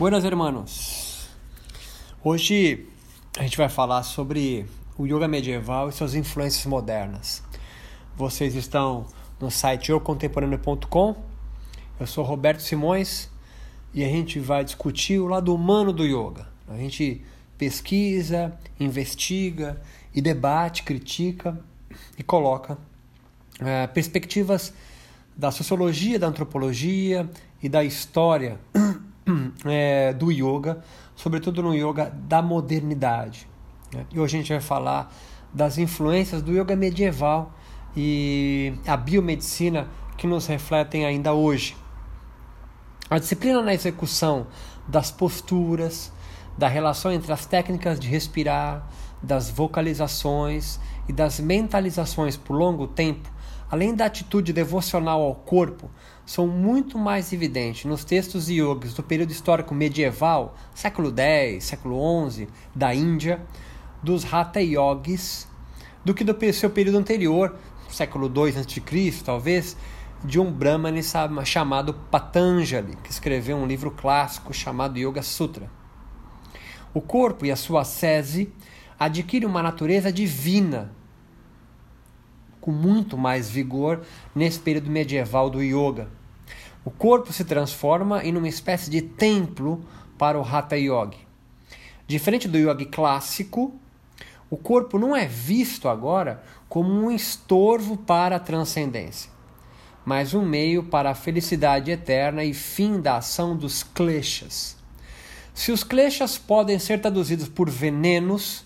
Buenas, hermanos. Hoje a gente vai falar sobre o yoga medieval e suas influências modernas. Vocês estão no site eucontemporâneo.com. Eu sou Roberto Simões e a gente vai discutir o lado humano do yoga. A gente pesquisa, investiga e debate, critica e coloca é, perspectivas da sociologia, da antropologia e da história é, do yoga, sobretudo no yoga da modernidade. Né? E hoje a gente vai falar das influências do yoga medieval e a biomedicina que nos refletem ainda hoje. A disciplina na execução das posturas, da relação entre as técnicas de respirar, das vocalizações e das mentalizações por longo tempo, além da atitude devocional ao corpo, são muito mais evidentes nos textos yogis do período histórico medieval, século X, século XI, da Índia, dos Hatha Yogis, do que do seu período anterior, século II a.C., talvez, de um Brahmani chamado Patanjali, que escreveu um livro clássico chamado Yoga Sutra. O corpo e a sua sese adquirem uma natureza divina, com muito mais vigor nesse período medieval do yoga. O corpo se transforma em uma espécie de templo para o Hatha Yogi. Diferente do yoga clássico, o corpo não é visto agora como um estorvo para a transcendência, mas um meio para a felicidade eterna e fim da ação dos kleshas. Se os kleshas podem ser traduzidos por venenos,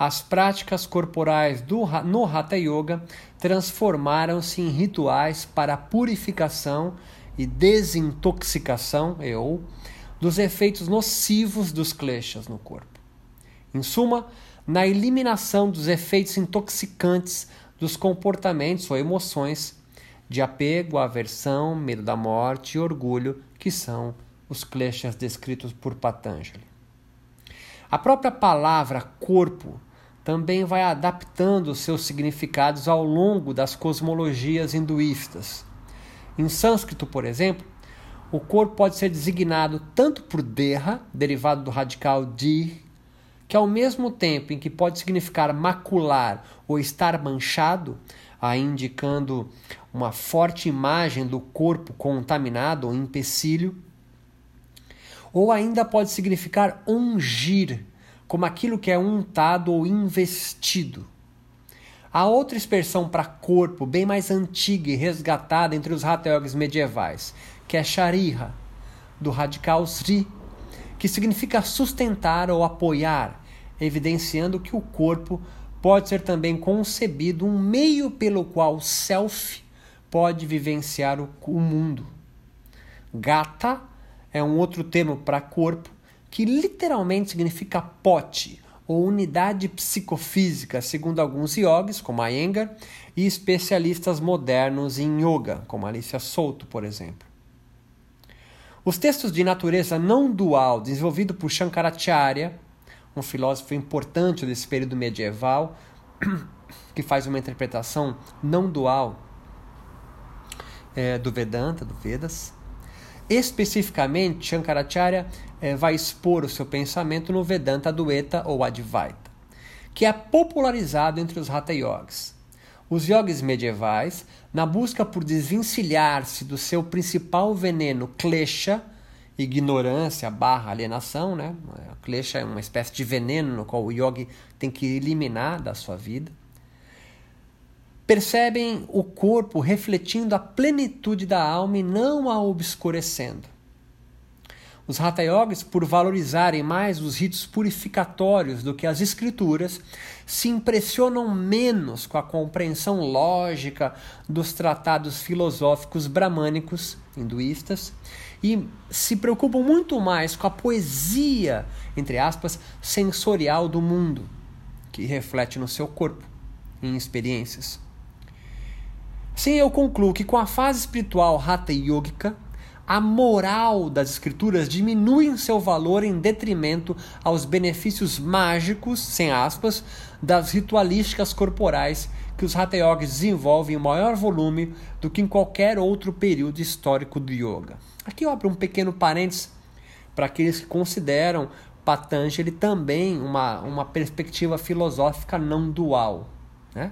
as práticas corporais do, no Hatha Yoga transformaram-se em rituais para a purificação e desintoxicação eu, dos efeitos nocivos dos kleshas no corpo. Em suma, na eliminação dos efeitos intoxicantes dos comportamentos ou emoções de apego, aversão, medo da morte e orgulho, que são os kleshas descritos por Patanjali. A própria palavra corpo também vai adaptando seus significados ao longo das cosmologias hinduístas. Em sânscrito, por exemplo, o corpo pode ser designado tanto por Deha, derivado do radical di, que ao mesmo tempo em que pode significar macular ou estar manchado, aí indicando uma forte imagem do corpo contaminado ou empecilho, ou ainda pode significar ungir, como aquilo que é untado ou investido. Há outra expressão para corpo, bem mais antiga e resgatada entre os hatha medievais, que é shariha, do radical sri, que significa sustentar ou apoiar, evidenciando que o corpo pode ser também concebido um meio pelo qual o self pode vivenciar o, o mundo. Gata é um outro termo para corpo que literalmente significa pote ou unidade psicofísica, segundo alguns yogis, como Iyengar, e especialistas modernos em yoga, como Alicia Souto, por exemplo. Os textos de natureza não dual, desenvolvido por Shankaracharya, um filósofo importante desse período medieval, que faz uma interpretação não dual é, do Vedanta, do Vedas. Especificamente, Shankaracharya é, vai expor o seu pensamento no Vedanta Dueta ou Advaita, que é popularizado entre os Hatha Yogis. Os yogis medievais, na busca por desvencilhar-se do seu principal veneno, klesha, ignorância barra alienação, né? Klesha é uma espécie de veneno no qual o yogi tem que eliminar da sua vida. Percebem o corpo refletindo a plenitude da alma e não a obscurecendo. Os Hatha Yogis, por valorizarem mais os ritos purificatórios do que as escrituras, se impressionam menos com a compreensão lógica dos tratados filosóficos bramânicos hinduístas e se preocupam muito mais com a poesia, entre aspas, sensorial do mundo, que reflete no seu corpo, em experiências. Sim, eu concluo que com a fase espiritual Hatha Yogica, a moral das escrituras diminui em seu valor em detrimento aos benefícios mágicos, sem aspas, das ritualísticas corporais que os Hatha Yogis desenvolvem em maior volume do que em qualquer outro período histórico do yoga. Aqui eu abro um pequeno parênteses para aqueles que consideram Patanjali também uma, uma perspectiva filosófica não dual. Né?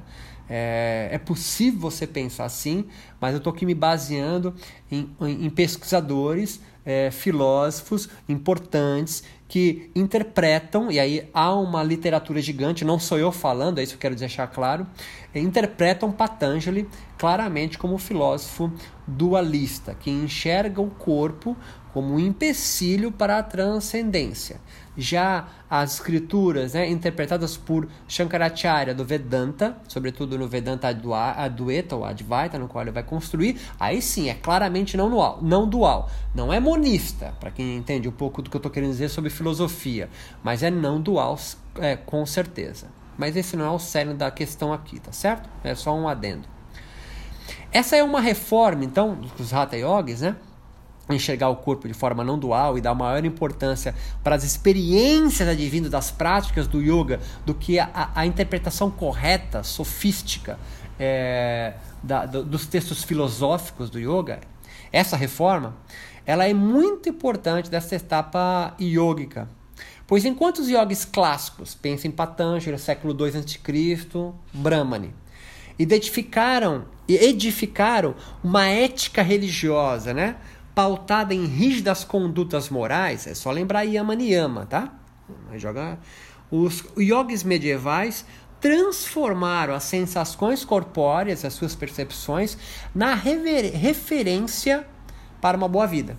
É, é possível você pensar assim, mas eu estou aqui me baseando em, em, em pesquisadores, é, filósofos importantes que interpretam, e aí há uma literatura gigante, não sou eu falando, é isso que eu quero deixar claro, é, interpretam Patanjali claramente como filósofo dualista, que enxerga o corpo como um empecilho para a transcendência. Já as escrituras né, interpretadas por Shankaracharya do Vedanta, sobretudo no Vedanta Advaita ou Advaita, no qual ele vai construir, aí sim é claramente não dual, não dual. Não é monista, para quem entende um pouco do que eu estou querendo dizer sobre filosofia, mas é não dual é, com certeza. Mas esse não é o cerne da questão aqui, tá certo? É só um adendo. Essa é uma reforma, então, dos Hatha Yogis, né? Enxergar o corpo de forma não dual e dar maior importância para as experiências advindas das práticas do yoga do que a, a interpretação correta, sofística é, da, do, dos textos filosóficos do yoga, essa reforma ela é muito importante dessa etapa yógica. Pois enquanto os yogis clássicos, pensem em Patanjali, século II a.C., Brahmani, identificaram e edificaram uma ética religiosa, né? Pautada em rígidas condutas morais, é só lembrar Yama Niyama, tá? Joga... Os yogis medievais transformaram as sensações corpóreas, as suas percepções, na rever... referência para uma boa vida.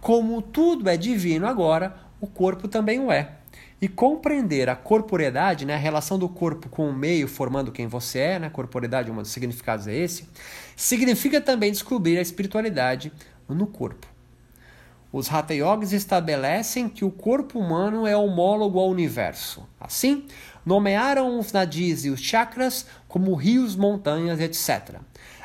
Como tudo é divino agora, o corpo também o é. E compreender a corporeidade, né, a relação do corpo com o meio formando quem você é, né, corporeidade, um dos significados é esse, significa também descobrir a espiritualidade no corpo. Os Hatha Yogis estabelecem que o corpo humano é homólogo ao universo. Assim, nomearam os nadis e os chakras como rios, montanhas, etc.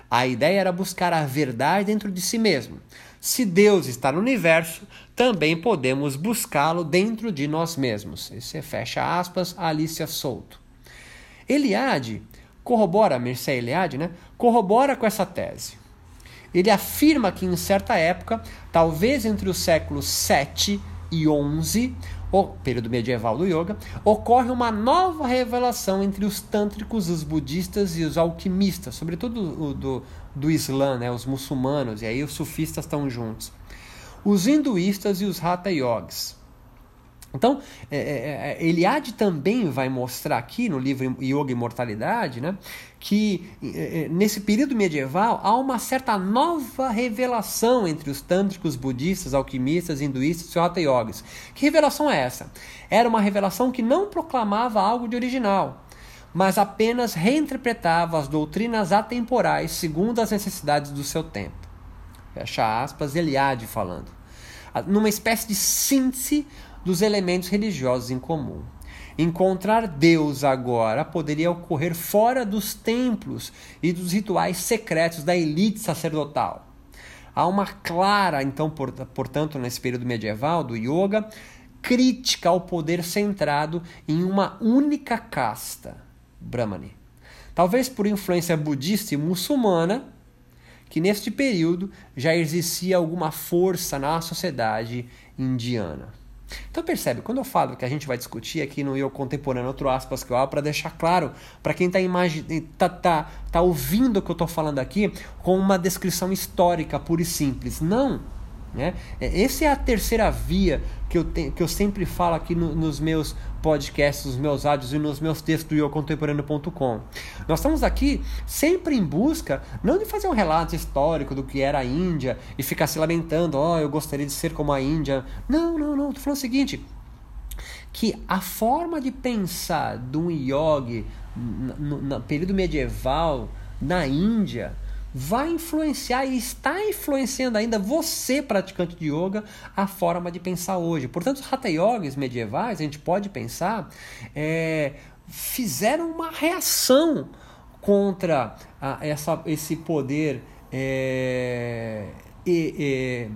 A ideia era buscar a verdade dentro de si mesmo. Se Deus está no universo, também podemos buscá-lo dentro de nós mesmos. Esse é, fecha aspas, Alicia Souto. Eliade corrobora, Mircea Eliade, né? Corrobora com essa tese. Ele afirma que em certa época, talvez entre os séculos 7 e 11, o período medieval do yoga, ocorre uma nova revelação entre os tântricos, os budistas e os alquimistas, sobretudo do, do, do Islã, né, os muçulmanos, e aí os sufistas estão juntos. Os hinduístas e os hatha yogis. Então, é, é, é, Eliade também vai mostrar aqui no livro Yoga e Imortalidade né, que é, é, nesse período medieval há uma certa nova revelação entre os tântricos, budistas, alquimistas, hinduístas e hatha yogis. Que revelação é essa? Era uma revelação que não proclamava algo de original, mas apenas reinterpretava as doutrinas atemporais segundo as necessidades do seu tempo. Fecha aspas, Eliade falando. Numa espécie de síntese dos elementos religiosos em comum. Encontrar Deus agora poderia ocorrer fora dos templos e dos rituais secretos da elite sacerdotal. Há uma clara, então, portanto, nesse período medieval do yoga, crítica ao poder centrado em uma única casta, Brahmani. Talvez por influência budista e muçulmana, que neste período já existia alguma força na sociedade indiana. Então percebe, quando eu falo que a gente vai discutir aqui no Eu Contemporâneo, outro aspas que eu abro, para deixar claro para quem está tá, tá, tá ouvindo o que eu estou falando aqui com uma descrição histórica pura e simples. Não! Né? É, essa é a terceira via que eu, te, que eu sempre falo aqui no, nos meus podcasts, nos meus áudios e nos meus textos do yocontemporâneo.com. Nós estamos aqui sempre em busca, não de fazer um relato histórico do que era a Índia e ficar se lamentando, ó, oh, eu gostaria de ser como a Índia. Não, não, não. Estou falando o seguinte, que a forma de pensar de um yogi no, no período medieval na Índia vai influenciar e está influenciando ainda você, praticante de yoga, a forma de pensar hoje. Portanto, os Hatha Yogis medievais, a gente pode pensar, é, fizeram uma reação contra a, essa, esse poder é, é,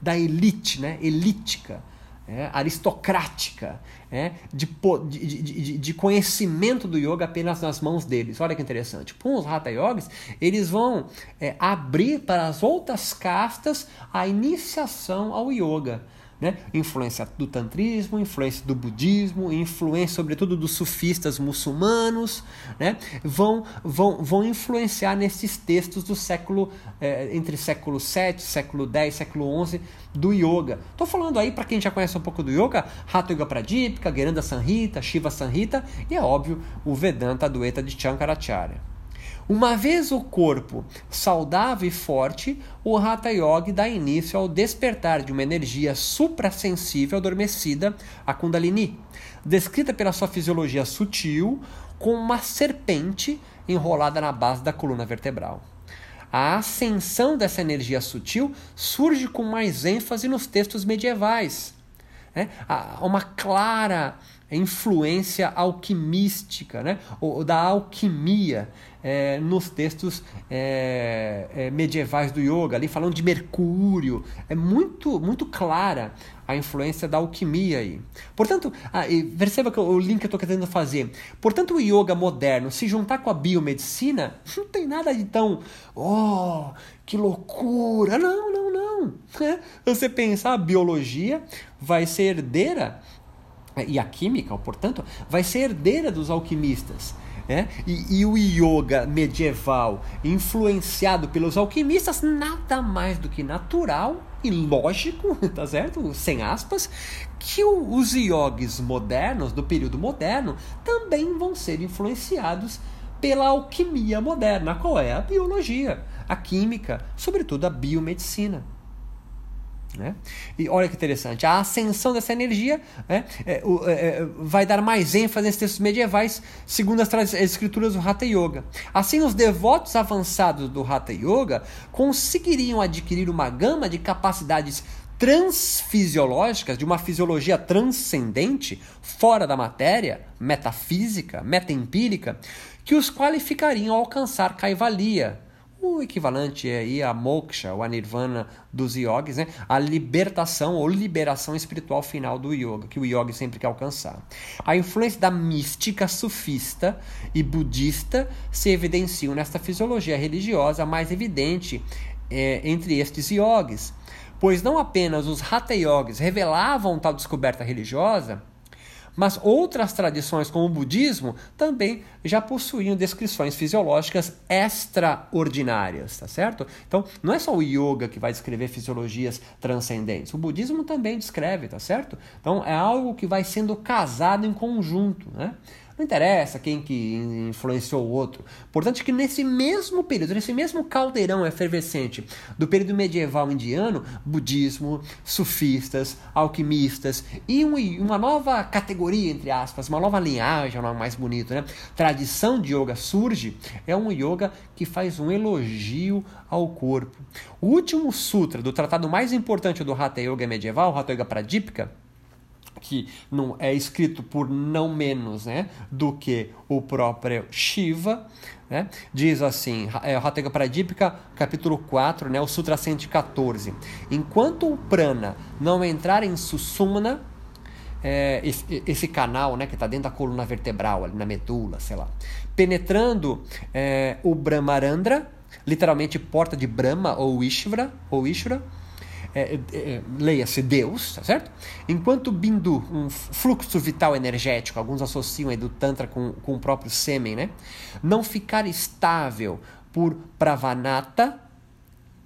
da elite, né? elítica, é, aristocrática, é, de, de, de, de, conhecimento do yoga apenas nas mãos deles. Olha que interessante. Com os Hatha Yogis, eles vão é, abrir para as outras castas a iniciação ao yoga né? Influência do tantrismo, influência do budismo, influência sobretudo dos sufistas muçulmanos, né? Vão, vão, vão influenciar nesses textos do século é, entre século 7, século 10, século 11 do yoga. Estou falando aí para quem já conhece um pouco do yoga, Hatha Yoga Pradipika, Geranda Sanhita, Shiva Sanhita e é óbvio o Vedanta Dueta de Shankaracharya. Uma vez o corpo saudável e forte, o Hatha Yoga dá início ao despertar de uma energia suprassensível adormecida, a Kundalini, descrita pela sua fisiologia sutil com uma serpente enrolada na base da coluna vertebral. A ascensão dessa energia sutil surge com mais ênfase nos textos medievais. Né? Há uma clara influência alquimística, né? ou da alquimia é, nos textos é, é, medievais do yoga, ali falando de Mercúrio. É muito, muito clara a influência da alquimia aí. Portanto, ah, perceba que o link que eu estou querendo fazer. Portanto, o yoga moderno, se juntar com a biomedicina, não tem nada de tão. Oh, que loucura! Não, não, não. Você pensar, a biologia vai ser herdeira e a química, portanto, vai ser herdeira dos alquimistas. É? E, e, o yoga medieval, influenciado pelos alquimistas, nada mais do que natural e lógico, tá certo? Sem aspas, que os yogis modernos, do período moderno, também vão ser influenciados pela alquimia moderna. Qual é? A biologia, a química, sobretudo a biomedicina. Né? E olha que interessante, a ascensão dessa energia né, é, é, é, vai dar mais ênfase nesses textos medievais, segundo as, as escrituras do Hatha Yoga. Assim, os devotos avançados do Hatha Yoga conseguiriam adquirir uma gama de capacidades transfisiológicas, de uma fisiologia transcendente, fora da matéria, metafísica, metaempírica, que os qualificariam a alcançar Kaivalya o equivalente é aí a moksha, a nirvana dos yogis, né? a libertação ou liberação espiritual final do yoga, que o yogi sempre quer alcançar. A influência da mística sufista e budista se evidenciam nesta fisiologia religiosa mais evidente é, entre estes yogis, pois não apenas os hatha yogis revelavam tal descoberta religiosa, mas outras tradições, como o budismo, também já possuíam descrições fisiológicas extraordinárias, tá certo? Então, não é só o yoga que vai descrever fisiologias transcendentes, o budismo também descreve, tá certo? Então, é algo que vai sendo casado em conjunto, né? Não interessa quem que influenciou o outro. Portanto, que nesse mesmo período, nesse mesmo caldeirão efervescente do período medieval indiano, budismo, sufistas, alquimistas e um, uma nova categoria, entre aspas, uma nova linhagem, um nome mais bonito, né? Tradição de yoga surge, é um yoga que faz um elogio ao corpo. O último sutra do tratado mais importante do Hatha Yoga medieval, Hatha Yoga Pradipika, que não é escrito por não menos né, do que o próprio Shiva, né? diz assim, é, Hatha Pradipika, capítulo 4, né, o Sutra 114. Enquanto o prana não entrar em Susumna, é, esse, esse, canal né, que está dentro da coluna vertebral, ali na medula, sei lá, penetrando é, o Brahmarandra, literalmente porta de Brahma ou Ishvara, ou Ishvara é, é, é, leia-se Deus, tá certo? Enquanto Bindu, um fluxo vital energético, alguns associam aí do Tantra com, com o próprio sêmen, né? Não ficar estável por Pravanata,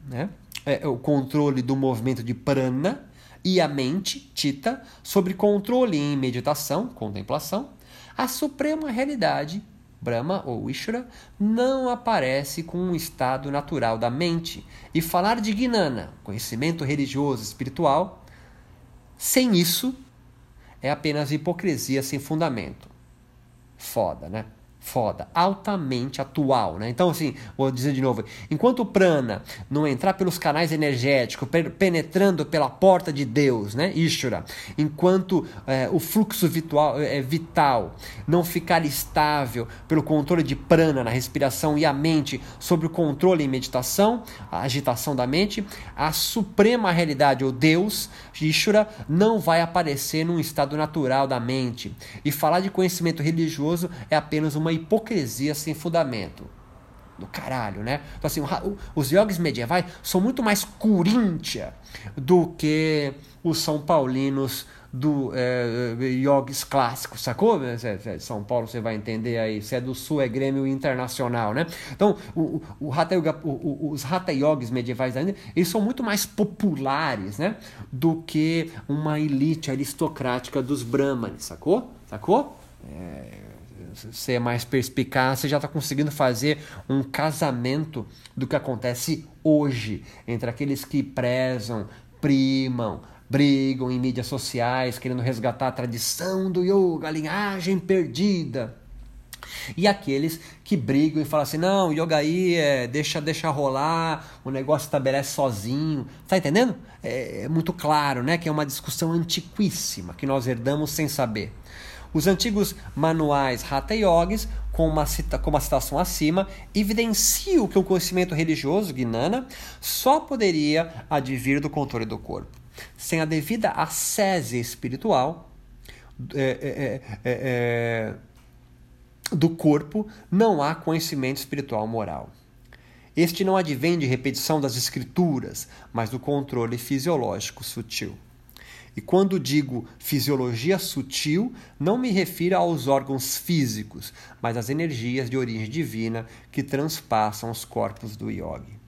né? É, o controle do movimento de prana, e a mente, Tita, sobre controle em meditação, contemplação, a suprema realidade Brahma ou Ishvara não aparece com um estado natural da mente. E falar de Gnana, conhecimento religioso espiritual, sem isso é apenas hipocrisia sem fundamento. Foda, né? Foda, altamente atual, né? Então, assim, vou dizer de novo: enquanto o prana não entrar pelos canais energéticos, penetrando pela porta de Deus, né? Ishura, enquanto é, o fluxo vital, é, vital não ficar estável pelo controle de prana na respiração e a mente sobre o controle em meditação, a agitação da mente, a suprema realidade, ou Deus, Ishura, não vai aparecer num estado natural da mente. E falar de conhecimento religioso é apenas uma hipocrisia sem fundamento. Do caralho, né? Então, assim, os yogis medievais são muito mais Coríntia do que os São Paulinos do é, yogis clássicos, sacou? É, São Paulo você vai entender aí, se é do Sul é Grêmio Internacional, né? Então, o, o, Hatha Yoga, o, os Hatha Yogis medievais ainda, eles são muito mais populares, né? Do que uma elite aristocrática dos Brahmanes, sacou? Sacou? É, você é mais perspicaz, você já está conseguindo fazer um casamento do que acontece hoje entre aqueles que prezam, primam, brigam em mídias sociais, querendo resgatar a tradição do yoga, a linhagem perdida. E aqueles que brigam e falam assim: não, yoga aí é, deixa, deixa rolar, o negócio estabelece sozinho. Tá entendendo? É, é muito claro, né? Que é uma discussão antiquíssima que nós herdamos sem saber. Os antigos manuais Hatha Yogis, com uma, cita, com uma citação acima, evidenciam que o conhecimento religioso, Gnana, só poderia advir do controle do corpo. Sem a devida ascese espiritual é, é, é, é, do corpo, não há conhecimento espiritual moral. Este não advém de repetição das escrituras, mas do controle fisiológico sutil. E quando digo fisiologia sutil, não me refiro aos órgãos físicos, mas às energias de origem divina que transpassam os corpos do yogi.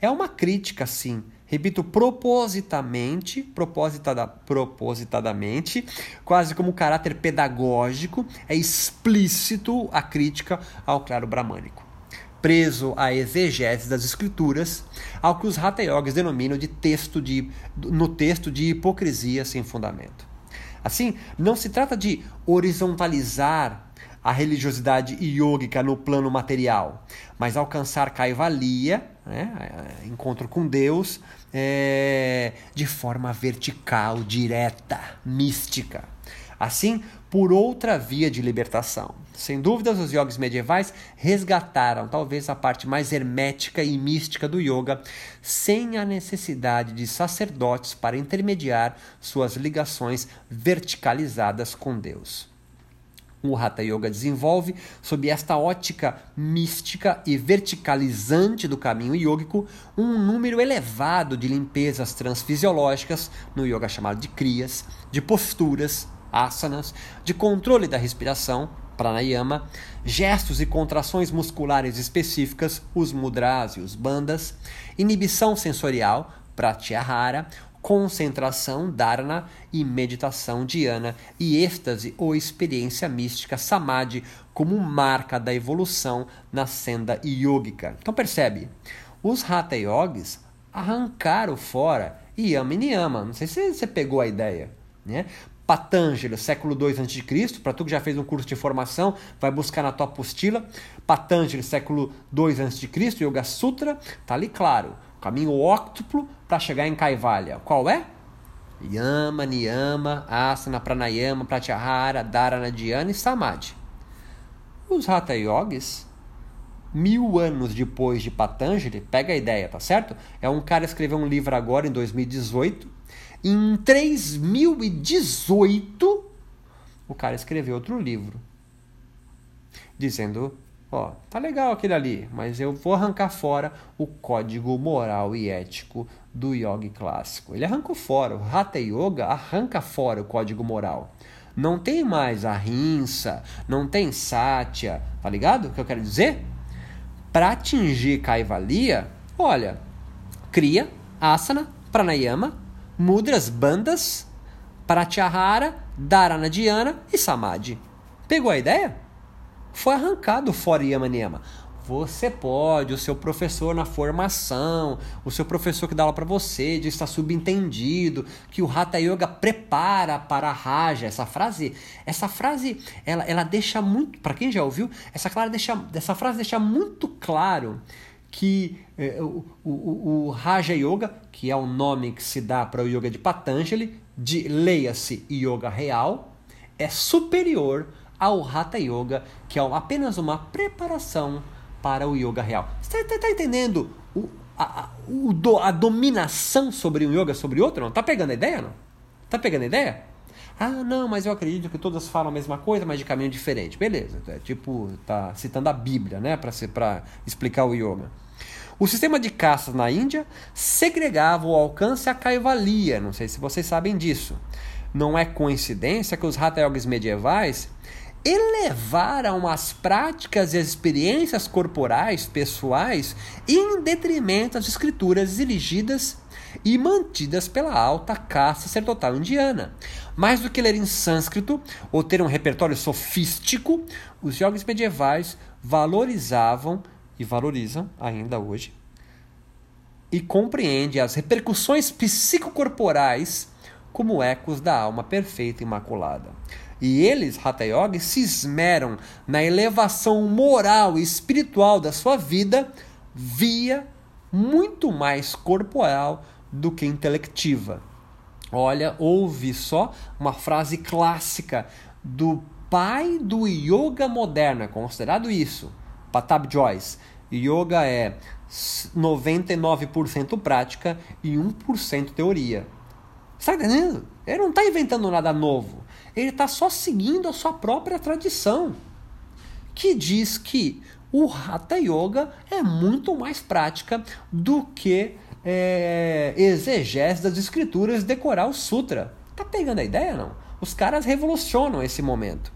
É uma crítica, sim, repito, propositamente, propositada, propositadamente, quase como caráter pedagógico, é explícito a crítica ao claro bramânico preso à exegese das escrituras, ao que os Hatha Yogis denominam de texto de, no texto de hipocrisia sem fundamento. Assim, não se trata de horizontalizar a religiosidade yógica no plano material, mas alcançar caivalia, né, encontro com Deus, é, de forma vertical, direta, mística. Assim, por outra via de libertação. Sem dúvidas, os yogis medievais resgataram talvez a parte mais hermética e mística do yoga, sem a necessidade de sacerdotes para intermediar suas ligações verticalizadas com Deus. O Hatha Yoga desenvolve, sob esta ótica mística e verticalizante do caminho yógico, um número elevado de limpezas transfisiológicas, no yoga chamado de kriyas, de posturas, asanas, de controle da respiração, pranayama, gestos e contrações musculares específicas, os mudras e os bandhas, inibição sensorial, pratyahara, concentração, dharana e meditação dhyana e êxtase ou experiência mística samadhi como marca da evolução na senda yógica. Então percebe, os hatha yogis arrancaram fora yama e niyama. Não sei se você pegou a ideia, né? Patanjali, século II a.C., para tu que já fez um curso de formação, vai buscar na tua apostila. Patanjali, século II a.C., Yoga Sutra, tá ali claro. Caminho óctuplo para chegar em Kaivalya. Qual é? Yama, Niyama, Asana, Pranayama, Pratyahara, Dharana, Dhyana e Samadhi. Os Hatha Yogis, mil anos depois de Patanjali, pega a ideia, tá certo? É um cara que escreveu um livro agora, em 2018, em 3018, o cara escreveu outro livro, dizendo: Ó, tá legal aquele ali, mas eu vou arrancar fora o código moral e ético do yoga clássico. Ele arrancou fora, o Hatha Yoga arranca fora o código moral. Não tem mais a rinça, não tem satya, tá ligado? O que eu quero dizer? Para atingir Kaivalya, olha, cria asana, pranayama, mudras, bandas, pratyahara, dharana dhyana e samadhi. Pegou a ideia? Foi arrancado fora Yama Niyama. Você pode, o seu professor na formação, o seu professor que dá aula para você, diz está subentendido, que o Hatha Yoga prepara para a Raja. Essa frase, essa frase, ela, ela deixa muito, para quem já ouviu, essa, clara deixa, essa frase deixa muito claro que eh, o, o, o Raja Yoga, que é o nome que se dá para o Yoga de Patanjali, de leia-se Yoga real, é superior ao Hatha Yoga, que é apenas uma preparação para o Yoga real. Você está tá entendendo o, a, a, o do, a dominação sobre um Yoga sobre outro? Não? Tá pegando a ideia? Não? Tá pegando a ideia? Ah, não, mas eu acredito que todas falam a mesma coisa, mas de caminho diferente. Beleza, é tipo, tá citando a Bíblia, né, para explicar o yoga. O sistema de castas na Índia segregava o alcance a caivalia, não sei se vocês sabem disso. Não é coincidência que os Hatha Yogis medievais elevaram as práticas e as experiências corporais pessoais em detrimento das escrituras dirigidas e mantidas pela alta casta sacerdotal indiana. Mais do que ler em sânscrito ou ter um repertório sofístico, os jogos medievais valorizavam e valorizam ainda hoje e compreendem as repercussões psicocorporais como ecos da alma perfeita e imaculada. E eles, Hatha Yoga, se esmeram na elevação moral e espiritual da sua vida via muito mais corporal do que intelectiva. Olha, ouve só uma frase clássica do pai do yoga moderno, é considerado isso, Patab Joyce. Yoga é 99% prática e 1% teoria. Está entendendo? Ele não está inventando nada novo. Ele está só seguindo a sua própria tradição, que diz que o Hatha Yoga é muito mais prática do que é, exegese das escrituras, decorar o sutra. Tá pegando a ideia não? Os caras revolucionam esse momento.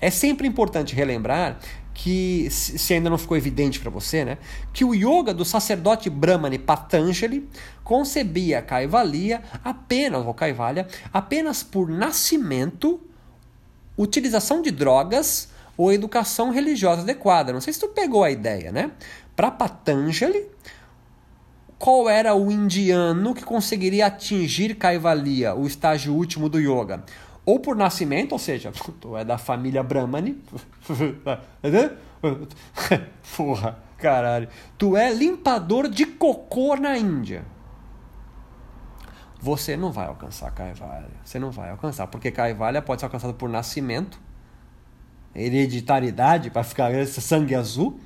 É sempre importante relembrar que, se ainda não ficou evidente para você, né, que o yoga do sacerdote Brahmani Patanjali concebia Kaivalya apenas, ou Kaivalya, apenas por nascimento, utilização de drogas ou educação religiosa adequada. Não sei se tu pegou a ideia, né? Para Patanjali, qual era o indiano que conseguiria atingir Kaivalya, o estágio último do yoga? Ou por nascimento, ou seja, tu é da família Brahmani. Porra, caralho. Tu é limpador de cocô na Índia. Você não vai alcançar Kaivalya. Você não vai alcançar, porque Kaivalya pode ser alcançado por nascimento, hereditariedade, para ficar sangue azul,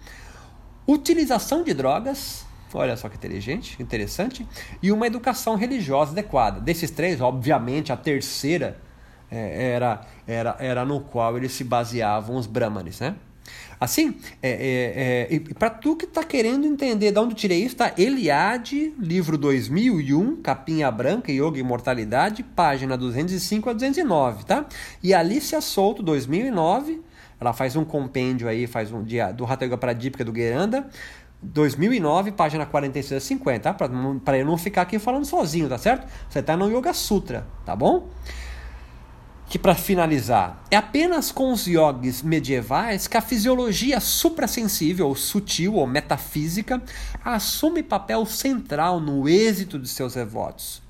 utilização de drogas Olha só que inteligente, interessante. E uma educação religiosa adequada. Desses três, obviamente, a terceira é, era, era, era no qual eles se baseavam os brahmanes, né? Assim, é, é, é, para tu que está querendo entender de onde tirei isso, tá? Eliade, livro 2001, capinha branca, Yoga e Imortalidade, página 205 a 209, tá? E Alicia Souto, 2009, ela faz um compêndio aí, faz um dia do Hatha Yoga Pradipika do Gueranda, 2009, página 46 a 50, tá? Para eu não ficar aqui falando sozinho, tá certo? Você está no Yoga Sutra, tá bom? Que para finalizar, é apenas com os yogis medievais que a fisiologia suprassensível, ou sutil, ou metafísica, assume papel central no êxito de seus devotos.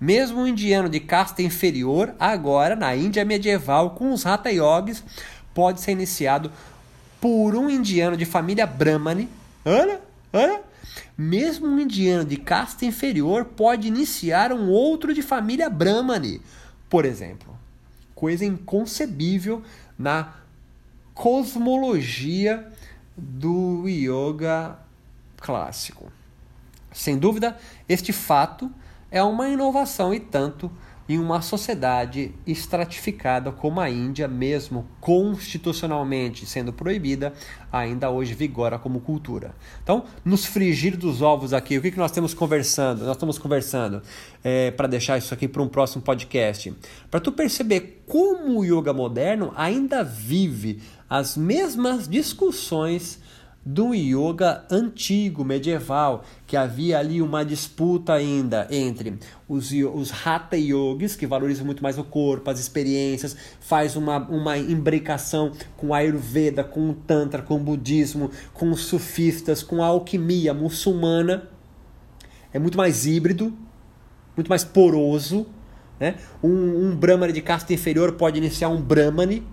Mesmo o indiano de casta inferior, agora na Índia medieval, com os Hatha Yogis, pode ser iniciado por um indiano de família Brahmani Olha, olha. Mesmo um indiano de casta inferior pode iniciar um outro de família Brahmani, por exemplo. Coisa inconcebível na cosmologia do yoga clássico. Sem dúvida, este fato é uma inovação e tanto em uma sociedade estratificada como a Índia, mesmo constitucionalmente sendo proibida, ainda hoje vigora como cultura. Então, nos frigir dos ovos aqui, o que, que nós estamos conversando? Nós estamos conversando é, para deixar isso aqui para um próximo podcast, para tu perceber como o yoga moderno ainda vive as mesmas discussões do yoga antigo, medieval, que havia ali uma disputa ainda entre os, os Hatha Yogis, que valorizam muito mais o corpo, as experiências, faz uma, uma imbricação com a Ayurveda, com o Tantra, com o budismo, com os sufistas, com a alquimia muçulmana. É muito mais híbrido, muito mais poroso. Né? Um, um Brahmani de casta inferior pode iniciar um Brahmani,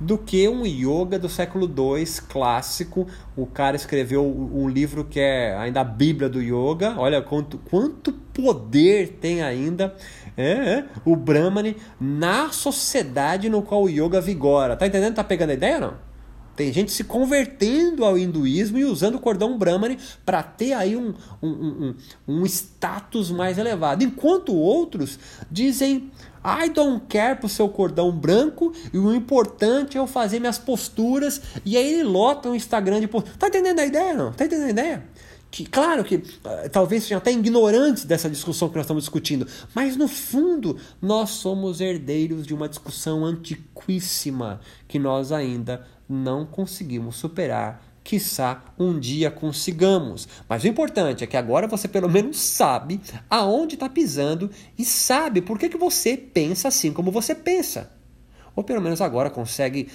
do que um yoga do século II clássico. O cara escreveu um livro que é ainda a Bíblia do Yoga. Olha quanto, quanto poder tem ainda é, é, o Brahmani na sociedade no qual o yoga vigora. Tá entendendo? Tá pegando a ideia ou não? Tem gente se convertendo ao hinduísmo e usando o cordão Brahmani para ter aí um, um, um, um status mais elevado. Enquanto outros dizem I don't care pro seu cordão branco e o importante é eu fazer minhas posturas. E aí ele lota o Instagram de posturas. Tá entendendo a ideia, não? Tá entendendo a ideia? Que, claro que uh, talvez sejam até ignorantes dessa discussão que nós estamos discutindo, mas no fundo nós somos herdeiros de uma discussão antiquíssima que nós ainda não conseguimos superar quiçá um dia consigamos. Mas o importante é que agora você pelo menos sabe aonde está pisando e sabe por que, que você pensa assim como você pensa. Ou pelo menos agora consegue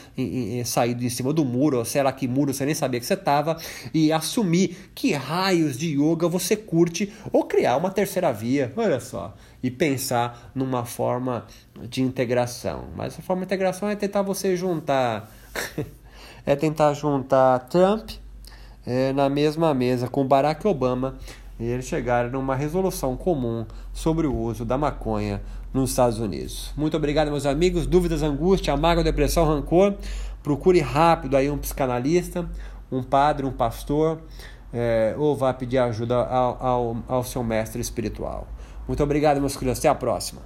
sair de cima do muro, ou sei lá que muro você nem sabia que você estava, e assumir que raios de yoga você curte, ou criar uma terceira via, olha só, e pensar numa forma de integração. Mas a forma de integração é tentar você juntar é tentar juntar Trump é, na mesma mesa com Barack Obama e eles chegarem numa resolução comum sobre o uso da maconha nos Estados Unidos. Muito obrigado, meus amigos. Dúvidas, angústia, amarga, depressão, rancor. Procure rápido aí um psicanalista, um padre, um pastor, é, ou vá pedir ajuda ao, ao, ao seu mestre espiritual. Muito obrigado, meus queridos. Até a próxima.